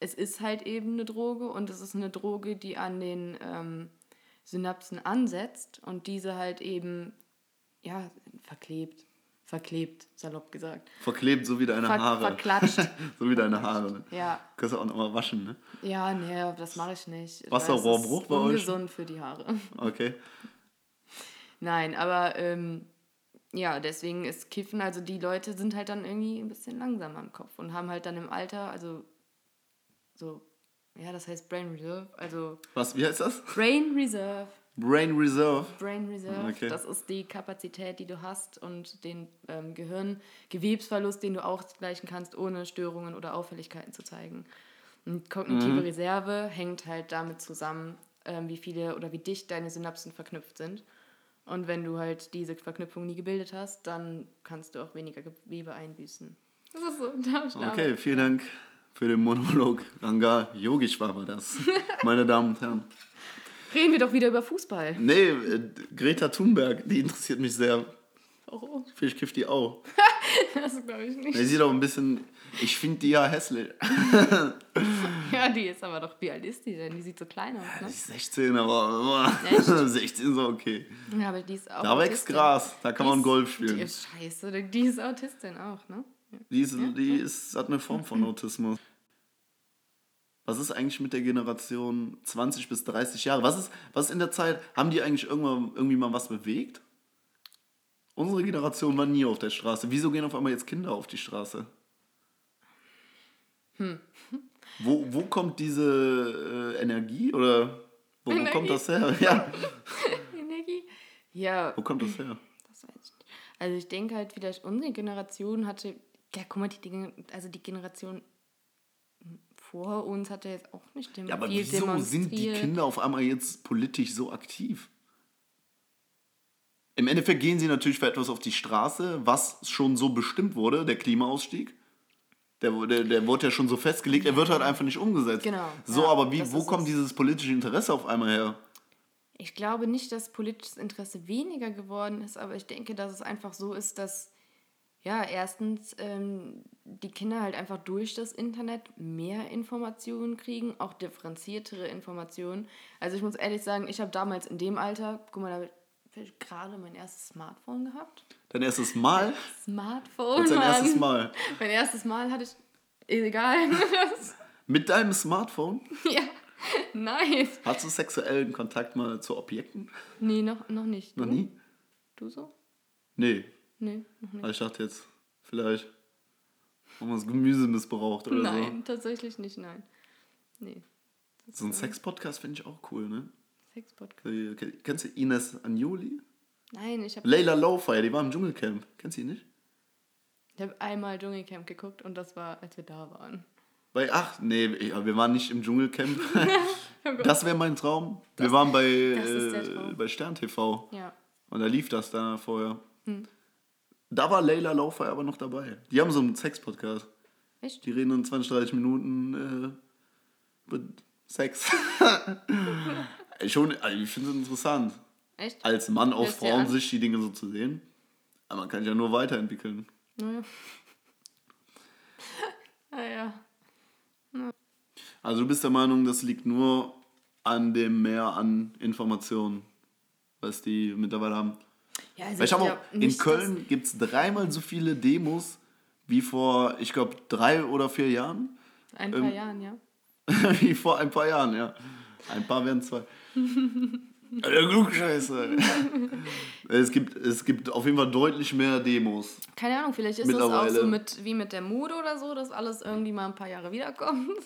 Es ist halt eben eine Droge und es ist eine Droge, die an den ähm, Synapsen ansetzt und diese halt eben, ja, verklebt. Verklebt, salopp gesagt. Verklebt, so wie deine Ver Haare. verklatscht. so wie deine Haare. Ne? Ja, Kannst du auch nochmal waschen, ne? ja, nee, das mache ich nicht. Wasserrohrbruch bei euch? ungesund für die Haare. Okay. Nein, aber ähm, ja, deswegen ist Kiffen, also die Leute sind halt dann irgendwie ein bisschen langsamer im Kopf und haben halt dann im Alter, also so, ja, das heißt Brain Reserve, also Was, wie heißt das? Brain Reserve. Brain Reserve. Brain Reserve, Okay. das ist die Kapazität, die du hast und den ähm, Gehirngewebsverlust, den du ausgleichen kannst, ohne Störungen oder Auffälligkeiten zu zeigen. Und kognitive Mhm. Reserve hängt halt damit zusammen, ähm, wie viele oder wie dicht deine Synapsen verknüpft sind. Und wenn du halt diese Verknüpfung nie gebildet hast, dann kannst du auch weniger Gewebe einbüßen. Das ist so. Da. Okay, vielen Dank für den Monolog. Ranga Yogeshwar war das. Meine Damen und Herren. Reden wir doch wieder über Fußball. Nee, äh, Greta Thunberg, die interessiert mich sehr. Warum? Vielleicht kifft die auch. Das glaube ich nicht. Die sieht auch ein bisschen. Ich finde die ja hässlich. Ja, die ist aber doch, wie alt ist die denn? Die sieht so klein aus, Die ne? ist 16, aber. Echt? 16 ist okay. Ja, aber die ist auch. Da wächst. Gras, da kann Die man ist- Golf Die spielen. ist scheiße, die ist Autistin auch, ne? Ja. Die, ist, die ist, hat eine Form von Autismus. Was ist eigentlich mit der Generation 20 bis 30 Jahre? Was ist, was ist in der Zeit? Haben die eigentlich irgendwann irgendwie mal was bewegt? Unsere Generation war nie auf der Straße. Wieso gehen auf einmal jetzt Kinder auf die Straße? Hm. Wo, wo kommt diese äh, Energie oder wo, wo Energie? kommt das her? Ja, Energie? Ja, wo kommt das her? das weiß ich nicht. Also ich denke halt vielleicht, unsere Generation hatte, ja guck mal, die, Dinge- also die Generation vor uns hatte jetzt auch nicht dem Ja, aber wieso sind die. Kinder auf einmal jetzt politisch so aktiv? Im Endeffekt gehen sie natürlich für etwas auf die Straße, was schon so bestimmt wurde, der Klimaausstieg. Der, der, der wurde ja schon so festgelegt, er wird halt einfach nicht umgesetzt. Genau, So, ja, aber wie, wo kommt es. dieses politische Interesse auf einmal her? Ich glaube nicht, dass politisches Interesse weniger geworden ist, aber ich denke, dass es einfach so ist, dass ja, erstens ähm, die Kinder halt einfach durch das Internet mehr Informationen kriegen, auch differenziertere Informationen. Also ich muss ehrlich sagen, ich habe damals in dem Alter, guck mal, da habe ich gerade mein erstes Smartphone gehabt. Dein erstes Mal? Smartphone, Jetzt dein Mann. erstes Mal. Mein erstes Mal hatte ich, egal. Mit deinem Smartphone? ja, nice. Hast du sexuellen Kontakt mal zu Objekten? Nee, noch, noch nicht. Noch Du? nie? Du so? Nee. Nee, noch nicht. Aber ich dachte jetzt, vielleicht haben wir das Gemüse missbraucht oder so. Nein, tatsächlich nicht, nein. Nee. So ein Sex-Podcast finde ich auch cool, ne? Sex-Podcast. Kennst du Ines Anjoli? Nein, ich habe Layla Lowfire, die war im Dschungelcamp. Kennst du die nicht? ich hab einmal Dschungelcamp geguckt und das war, als wir da waren. Bei, ach, nee, wir waren nicht im Dschungelcamp. das wäre mein Traum. wir waren bei, das äh, bei Stern TV. Ja. Und da lief das da vorher. Hm. Da war Layla Lowfire aber noch dabei. Die haben so einen Sex-Podcast. Echt? Die reden dann 20, 30 Minuten äh, über Sex. Schon, also ich finde es interessant. Echt? als Mann aus? Frauensicht die Dinge so zu sehen. Aber man kann sich ja nur weiterentwickeln. Naja. Naja. Also du bist der Meinung, das liegt nur an dem Mehr an Informationen, was die mittlerweile haben. Ja, also Weil ich habe glaub auch, in Köln gibt es dreimal so viele Demos wie vor, ich glaube, drei oder vier Jahren. Ein paar ähm, Jahren, ja. wie vor ein paar Jahren, ja. Ein paar werden zwei. Der Klugscheiße. es, gibt, es gibt auf jeden Fall deutlich mehr Demos. Keine Ahnung, vielleicht ist das auch so mit, wie mit der Mode oder so, dass alles irgendwie mal ein paar Jahre wiederkommt.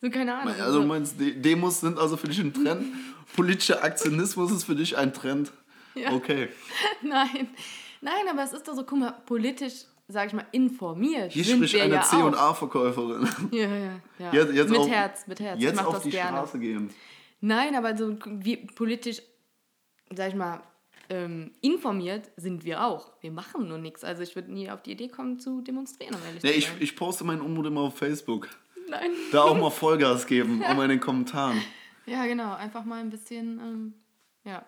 So, keine Ahnung. Also so. du meinst, De- Demos sind also für dich ein Trend? Politischer Aktionismus ist für dich ein Trend? Ja. Okay. Nein, nein, aber es ist doch so, guck mal, politisch, sag ich mal, informiert. Hier sind spricht wir eine ja auch. C&A-Verkäuferin. Ja, ja, ja. Jetzt, jetzt mit auf, Herz, mit Herz. Jetzt mach auf das die gerne. Straße gehen. Nein, aber so wie politisch, sag ich mal, ähm, informiert sind wir auch. Wir machen nur nichts. Also ich würde nie auf die Idee kommen zu demonstrieren, um ehrlich Ja, zu ich, sein. ich poste meinen Unmut immer auf Facebook. Nein. Da auch mal Vollgas geben, um in den Kommentaren. Ja, genau. Einfach mal ein bisschen, ähm, ja.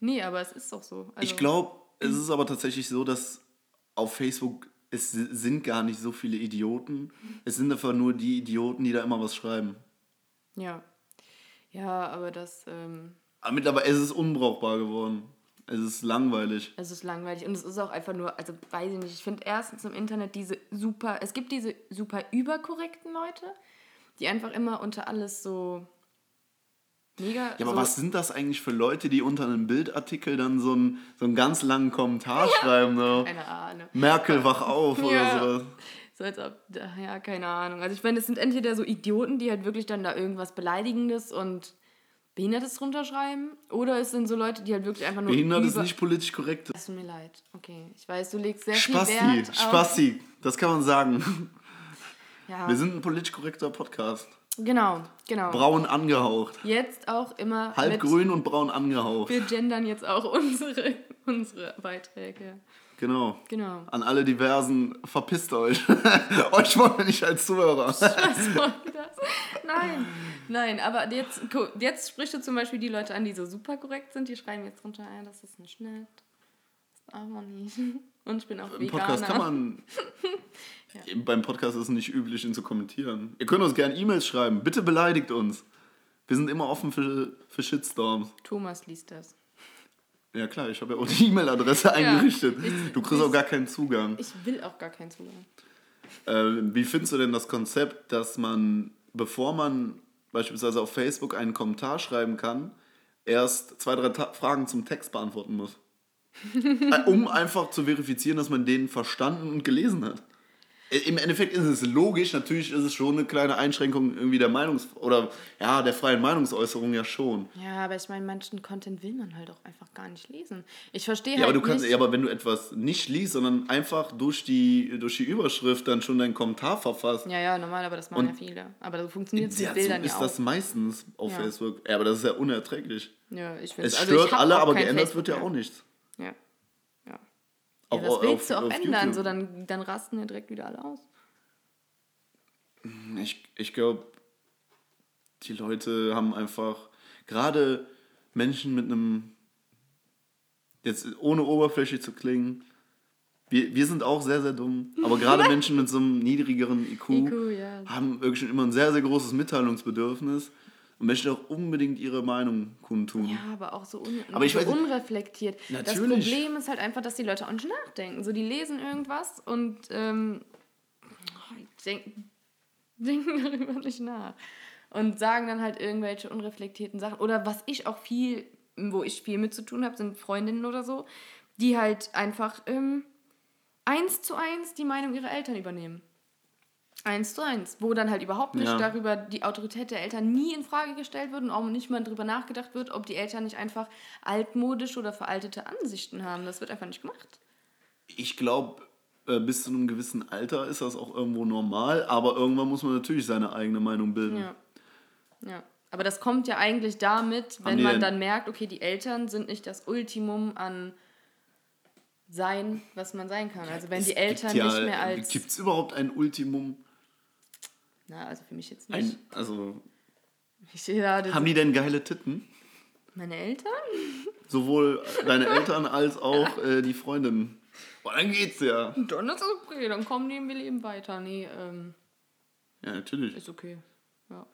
Nee, aber es ist doch so. Also, Ich glaube, es ist aber tatsächlich so, dass auf Facebook es sind gar nicht so viele Idioten. Es sind einfach nur die Idioten, die da immer was schreiben. Ja. Ja, aber das, ähm, Aber mittlerweile es ist es unbrauchbar geworden. Es ist langweilig. es ist langweilig und es ist auch einfach nur, also weiß ich nicht, ich finde erstens im Internet diese super, es gibt diese super überkorrekten Leute, die einfach immer unter alles so mega. Ja, aber so, was sind das eigentlich für Leute, die unter einem Bildartikel dann so einen, so einen ganz langen Kommentar schreiben? So, Keine Ahnung. Merkel, wach auf Ja. oder sowas. So als ob, ja, keine Ahnung. Also ich meine, es sind entweder so Idioten, die halt wirklich dann da irgendwas Beleidigendes und Behindertes drunter schreiben, oder es sind so Leute, die halt wirklich einfach nur Behindert ist nicht politisch korrekt. Es tut mir leid. Okay, ich weiß, du legst sehr Spasti, viel Wert auf... Spasti, das kann man sagen. Ja, Wir sind ein politisch korrekter Podcast. Genau, genau. Braun angehaucht. Jetzt auch immer Halb mit... grün und braun angehaucht. Wir gendern jetzt auch unsere, unsere Beiträge. Genau. Genau. An alle Diversen, verpisst euch. euch wollen wir nicht als Zuhörer. Was soll das? Nein, nein, aber jetzt, jetzt sprichst du zum Beispiel die Leute an, die so super korrekt sind, die schreiben jetzt runter, ja, das ist nicht nett. Man nicht. Und ich bin auch Im Veganer. Podcast kann man. Beim Podcast ist es nicht üblich, ihn zu kommentieren. Ihr könnt uns gerne E-Mails schreiben. Bitte beleidigt uns. Wir sind immer offen für, für Shitstorms. Thomas liest das. Ja klar, ich habe ja auch die E-Mail-Adresse eingerichtet. ich- du kriegst auch gar keinen Zugang. Ich will auch gar keinen Zugang. Äh, wie findest du denn das Konzept, dass man, bevor man beispielsweise auf Facebook einen Kommentar schreiben kann, erst zwei, drei Ta Fragen zum Text beantworten muss? Äh, um einfach zu verifizieren, dass man den verstanden und gelesen hat. Äh, Im Endeffekt ist es logisch, natürlich ist es schon eine kleine Einschränkung irgendwie der Meinungs- oder ja, der freien Meinungsäußerung ja schon. Ja, aber ich meine, manchen Content will man halt auch einfach gar nicht lesen. Ich verstehe Ja, halt aber du kannst, nicht... ja, aber wenn du etwas nicht liest, sondern einfach durch die, durch die Überschrift dann schon deinen Kommentar verfasst, Ja, ja, normal, aber das machen Und- ja viele. Aber so funktioniert es mit Ja, so Bildern ist ja auch. das meistens auf Ja. Facebook. Ja, aber das ist ja unerträglich. ja, ich finde Es also ich stört alle, aber geändert Facebook wird ja auch nichts. Ja. Ja. Ja, Auch das auf- willst du auch auf ändern, YouTube. so dann, dann rasten ja direkt wieder alle aus. Ich, ich glaube, die Leute haben einfach, gerade Menschen mit einem, jetzt ohne oberflächlich zu klingen, wir, wir sind auch sehr, sehr dumm, aber gerade Menschen mit so einem niedrigeren IQ, IQ, ja. haben wirklich schon immer ein sehr, sehr großes Mitteilungsbedürfnis und möchten auch unbedingt ihre Meinung kundtun. Ja, aber auch so, un Aber ich so weiß unreflektiert. Das Natürlich. Problem ist halt einfach, dass die Leute auch nicht nachdenken. So, die lesen irgendwas und ähm, denken, denken darüber nicht nach. Und sagen dann halt irgendwelche unreflektierten Sachen. Oder was ich auch viel, wo ich viel mit zu tun habe, sind Freundinnen oder so, die halt einfach ähm, eins zu eins die Meinung ihrer Eltern übernehmen. Eins zu eins, wo dann halt überhaupt nicht Ja. darüber die Autorität der Eltern nie in Frage gestellt wird und auch nicht mal darüber nachgedacht wird, ob die Eltern nicht einfach altmodische oder veraltete Ansichten haben. Das wird einfach nicht gemacht. Ich glaube, bis zu einem gewissen Alter ist das auch irgendwo normal, aber irgendwann muss man natürlich seine eigene Meinung bilden. Ja. ja. Aber das kommt ja eigentlich damit, wenn man dann merkt, okay, die Eltern sind nicht das Ultimum an sein, was man sein kann. Also wenn die Eltern nicht mehr als. Gibt es überhaupt ein Ultimum? Na, also für mich jetzt nicht. Ein, also, Ich, ja, haben die denn geile Titten? meine Eltern? Sowohl deine Eltern als auch äh, die Freundin. Boah, dann geht's ja. Dann ist es okay, dann kommen die wir leben weiter. Nee, ähm. Ja, natürlich. Ist okay. Ja.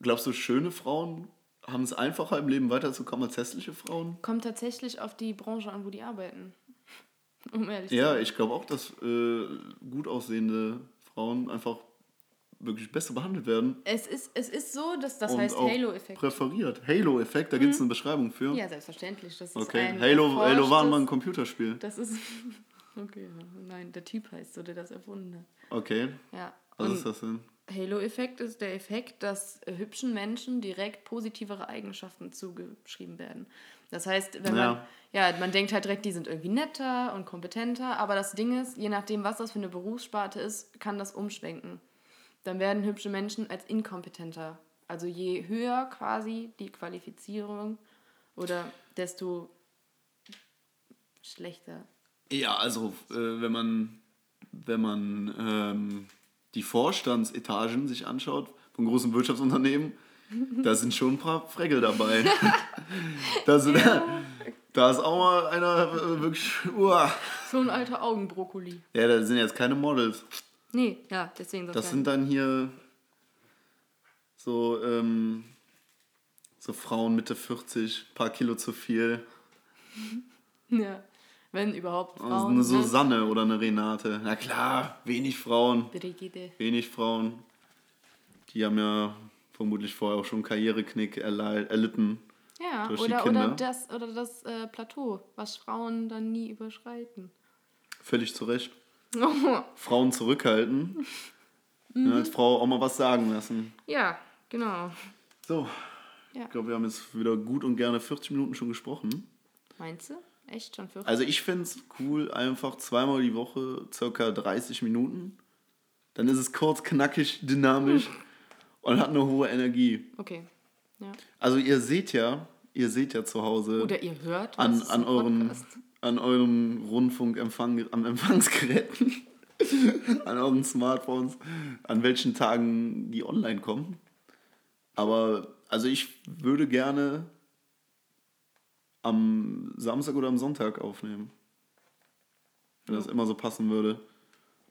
Glaubst du, schöne Frauen haben es einfacher im Leben weiterzukommen als hässliche Frauen? Kommt tatsächlich auf die Branche an, wo die arbeiten. Um ehrlich zu Ja, sein. ich glaube auch, dass äh, gut aussehende Frauen einfach wirklich besser behandelt werden. Es ist, es ist so, dass das und heißt Halo-Effekt. Präferiert. Halo-Effekt, da gibt es eine Beschreibung für. Ja, selbstverständlich. Das ist okay. ein Halo, Halo war mal ein Computerspiel. Das ist. Okay, nein, der Typ heißt so, der das erfunden hat. Okay. Ja. Was Und ist das denn? Halo-Effekt ist der Effekt, dass hübschen Menschen direkt positivere Eigenschaften zugeschrieben werden. Das heißt, wenn man, Ja. ja, man denkt halt direkt, die sind irgendwie netter und kompetenter, aber das Ding ist, je nachdem, was das für eine Berufssparte ist, kann das umschwenken. Dann werden hübsche Menschen als inkompetenter. Also je höher quasi die Qualifizierung oder desto schlechter. Ja, also äh, wenn man, wenn man ähm, die Vorstandsetagen sich anschaut von großen Wirtschaftsunternehmen, da sind schon ein paar Fregel dabei. da, sind, da ist auch mal einer äh, wirklich. Uah. So ein alter Augenbrokkoli. Ja, das sind jetzt keine Models. Nee, ja, deswegen Das sind dann hier so, ähm, so Frauen Mitte 40, paar Kilo zu viel. Ja, wenn überhaupt Also Frauen. eine ne? Susanne oder eine Renate. Na klar, wenig Frauen. Brigitte. wenig Frauen. Die haben ja vermutlich vorher auch schon Karriereknick erlitten. Ja, Durch die oder, Kinder. oder das, oder das äh, Plateau, was Frauen dann nie überschreiten. Völlig zu Recht. Frauen zurückhalten. Mhm. Als Frau auch mal was sagen lassen. ja, genau. So, Ja. ich glaube, wir haben jetzt wieder gut und gerne 40 Minuten schon gesprochen. Meinst du? Echt schon 40? Also ich finde es cool, einfach zweimal die Woche circa 30 Minuten. Dann ist es kurz, knackig, dynamisch und hat eine hohe Energie. Okay. Ja. Also ihr seht ja, ihr seht ja zu Hause. Oder ihr hört an, an, euren, Podcast. An euren Rundfunkempfang, am Empfangsgeräten, an euren Smartphones, an welchen Tagen die online kommen. Aber also ich würde gerne am Samstag oder am Sonntag aufnehmen. Wenn das immer so passen würde.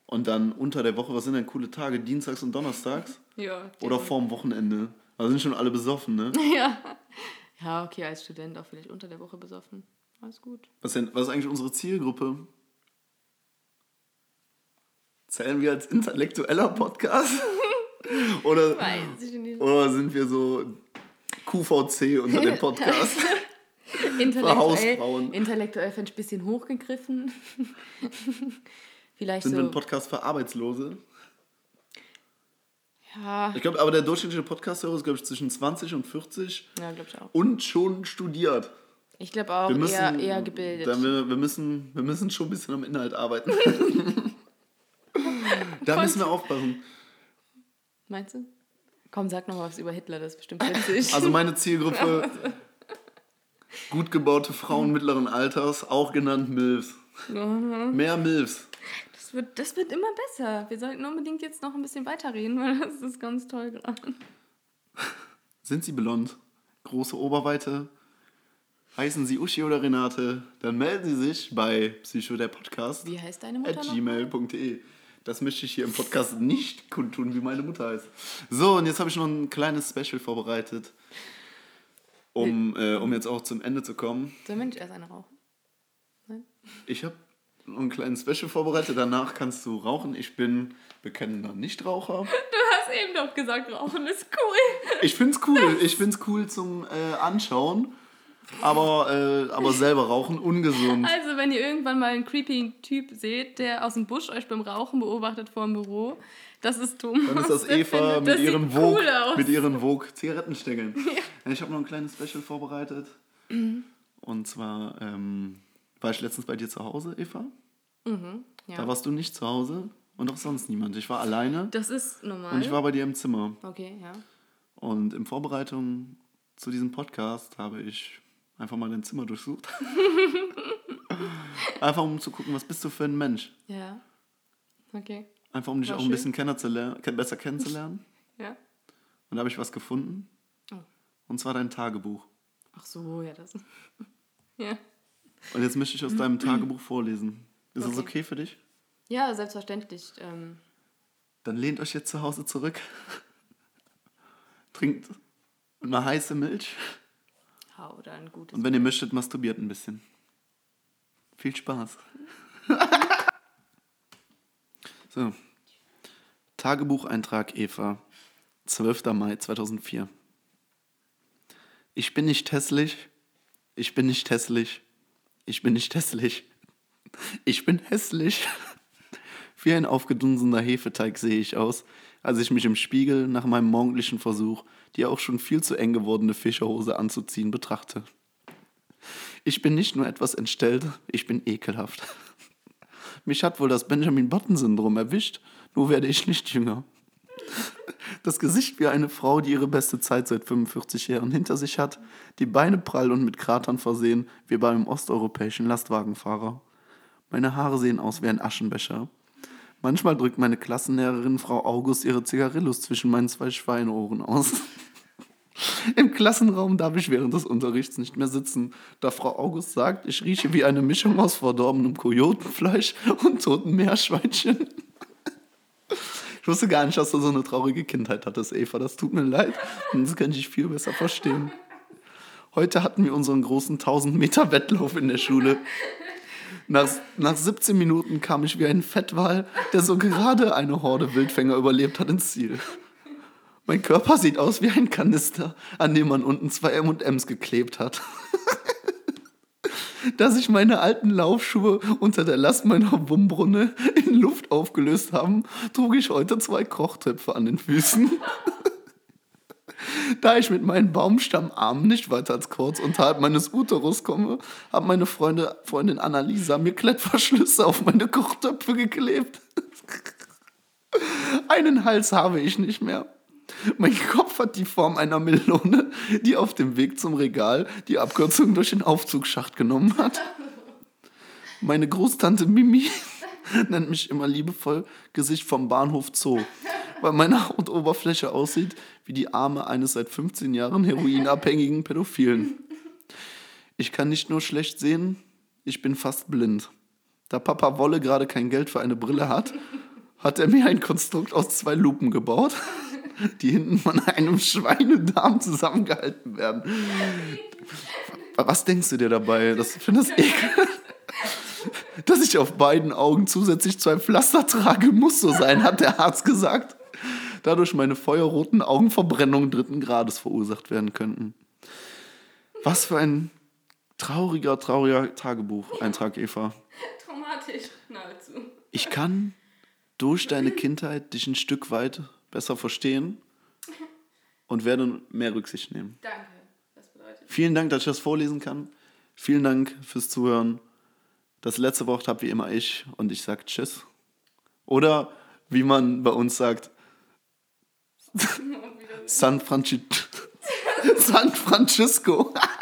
Und dann unter der Woche, was sind denn coole Tage? Dienstags und Donnerstags? Ja. Oder vorm Wochenende? Da sind schon alle besoffen, ne? Ja. Ja, okay, als Student auch vielleicht unter der Woche besoffen. Alles gut. Was, denn, was ist eigentlich unsere Zielgruppe? Zählen wir als intellektueller Podcast? oder, Weiß ich nicht. oder sind wir so QVC unter dem Podcast? Intellektuell, Hausfrauen. intellektuell fände ich ein bisschen hochgegriffen. vielleicht sind wir so. ein Podcast für Arbeitslose? ja, Ich glaube, aber der durchschnittliche Podcast-Hörer ist, glaube ich, zwischen 20 und 40 ja glaube ich auch. und schon studiert. Ich glaube auch Wir müssen, eher, eher gebildet. Da wir, wir, müssen, wir müssen schon ein bisschen am Inhalt arbeiten. da müssen wir aufpassen. Meinst du? Komm, sag noch mal was über Hitler, das ist bestimmt witzig. Also meine Zielgruppe, gut gebaute Frauen mittleren Alters, auch genannt MILFs. Mehr MILFs. das, wird, das wird immer besser. Wir sollten unbedingt jetzt noch ein bisschen weiterreden, weil das ist ganz toll gerade. Sind sie blond? Große Oberweite? Heißen sie Uschi oder Renate? Dann melden sie sich bei Psycho der Podcast Wie heißt deine Mutter at gmail.de. Das möchte ich hier im Podcast nicht kundtun, wie meine Mutter heißt. So, und jetzt habe ich noch ein kleines Special vorbereitet, um, äh, um jetzt auch zum Ende zu kommen. Sollen wir nicht erst eine rauchen? Nein? Ich habe noch einen kleinen Special vorbereitet. Danach kannst du rauchen. Ich bin bekennender Nichtraucher. Du hast eben doch gesagt, rauchen ist cool. Ich find's cool. Ich find's cool zum äh, Anschauen. Aber, äh, aber selber rauchen ungesund. Also, wenn ihr irgendwann mal einen creepy Typ seht, der aus dem Busch euch beim Rauchen beobachtet vor dem Büro, das ist Thomas. Dann ist das Eva mit das ihren Vogue, cool mit ihren Vogue Zigarettenstängeln. Ja. Ich habe noch ein kleines Special vorbereitet. Und zwar ähm, war ich letztens bei dir zu Hause, Eva. ja. Da warst du nicht zu Hause und auch sonst niemand. Ich war alleine Das ist normal. und ich war bei dir im Zimmer. okay, ja. Und in Vorbereitung zu diesem Podcast habe ich einfach mal dein Zimmer durchsucht. einfach um zu gucken, was bist du für ein Mensch. Ja. Okay. Einfach um dich War auch ein schön. bisschen kennenzulernen, kenn- besser kennenzulernen. Ja. Und da habe ich was gefunden. Oh. Und zwar dein Tagebuch. Ach so, ja, das. ja. Und jetzt möchte ich aus deinem Tagebuch vorlesen. Ist das Okay. okay für dich? Ja, selbstverständlich. Ähm, Dann lehnt euch jetzt zu Hause zurück. Trinkt eine heiße Milch. Ja, oder ein gutes. Und wenn ihr möchtet, masturbiert ein bisschen. Viel Spaß. so. Tagebucheintrag Eva. 12. Mai 2004. Ich bin nicht hässlich. Ich bin nicht hässlich. Ich bin nicht hässlich. Ich bin hässlich. Wie ein aufgedunsener Hefeteig sehe ich aus, als ich mich im Spiegel nach meinem morgendlichen Versuch, die auch schon viel zu eng gewordene Fischerhose anzuziehen, betrachte. Ich bin nicht nur etwas entstellt, ich bin ekelhaft. Mich hat wohl das Benjamin Button-Syndrom erwischt, nur werde ich nicht jünger. Das Gesicht wie eine Frau, die ihre beste Zeit seit 45 Jahren hinter sich hat, die Beine prall und mit Kratern versehen, wie bei einem osteuropäischen Lastwagenfahrer. Meine Haare sehen aus wie ein Aschenbecher. Manchmal drückt meine Klassenlehrerin Frau August ihre Zigarillos zwischen meinen zwei Schweinohren aus. Im Klassenraum darf ich während des Unterrichts nicht mehr sitzen, da Frau August sagt, ich rieche wie eine Mischung aus verdorbenem Kojotenfleisch und toten Meerschweinchen. Ich wusste gar nicht, dass du so eine traurige Kindheit hattest, Eva. Das tut mir leid. Das kann ich viel besser verstehen. Heute hatten wir unseren großen 1000 Meter Wettlauf in der Schule. Nach, nach 17 Minuten kam ich wie ein Fettwal, der so gerade eine Horde Wildfänger überlebt hat, ins Ziel. Mein Körper sieht aus wie ein Kanister, an dem man unten zwei M&Ms geklebt hat. Da sich meine alten Laufschuhe unter der Last meiner Wumbrunne in Luft aufgelöst haben, trug ich heute zwei Kochtöpfe an den Füßen. Da ich mit meinen Baumstammarmen nicht weiter als kurz unterhalb meines Uterus komme, hat meine Freunde, Freundin Annalisa mir Klettverschlüsse auf meine Kochtöpfe geklebt. Einen Hals habe ich nicht mehr. Mein Kopf hat die Form einer Melone, die auf dem Weg zum Regal die Abkürzung durch den Aufzugsschacht genommen hat. Meine Großtante Mimi nennt mich immer liebevoll Gesicht vom Bahnhof Zoo, weil meine Hautoberfläche aussieht wie die Arme eines seit 15 Jahren heroinabhängigen Pädophilen. Ich kann nicht nur schlecht sehen, ich bin fast blind. Da Papa Wolle gerade kein Geld für eine Brille hat, hat er mir ein Konstrukt aus zwei Lupen gebaut, die hinten von einem Schweinedarm zusammengehalten werden. Was denkst du dir dabei? Das, finde das ekel. Dass ich auf beiden Augen zusätzlich zwei Pflaster trage, muss so sein, hat der Arzt gesagt. Dadurch meine feuerroten Augenverbrennungen dritten Grades verursacht werden könnten. Was für ein trauriger, trauriger Tagebucheintrag, Eva. Traumatisch, nahezu. Ich kann durch deine Kindheit dich ein Stück weit besser verstehen und werde mehr Rücksicht nehmen. Danke. Das bedeutet. Vielen Dank, dass ich das vorlesen kann. Vielen Dank fürs Zuhören. Das letzte Wort habe wie immer ich und ich sage Tschüss. Oder wie man bei uns sagt, San, Franci San Francisco.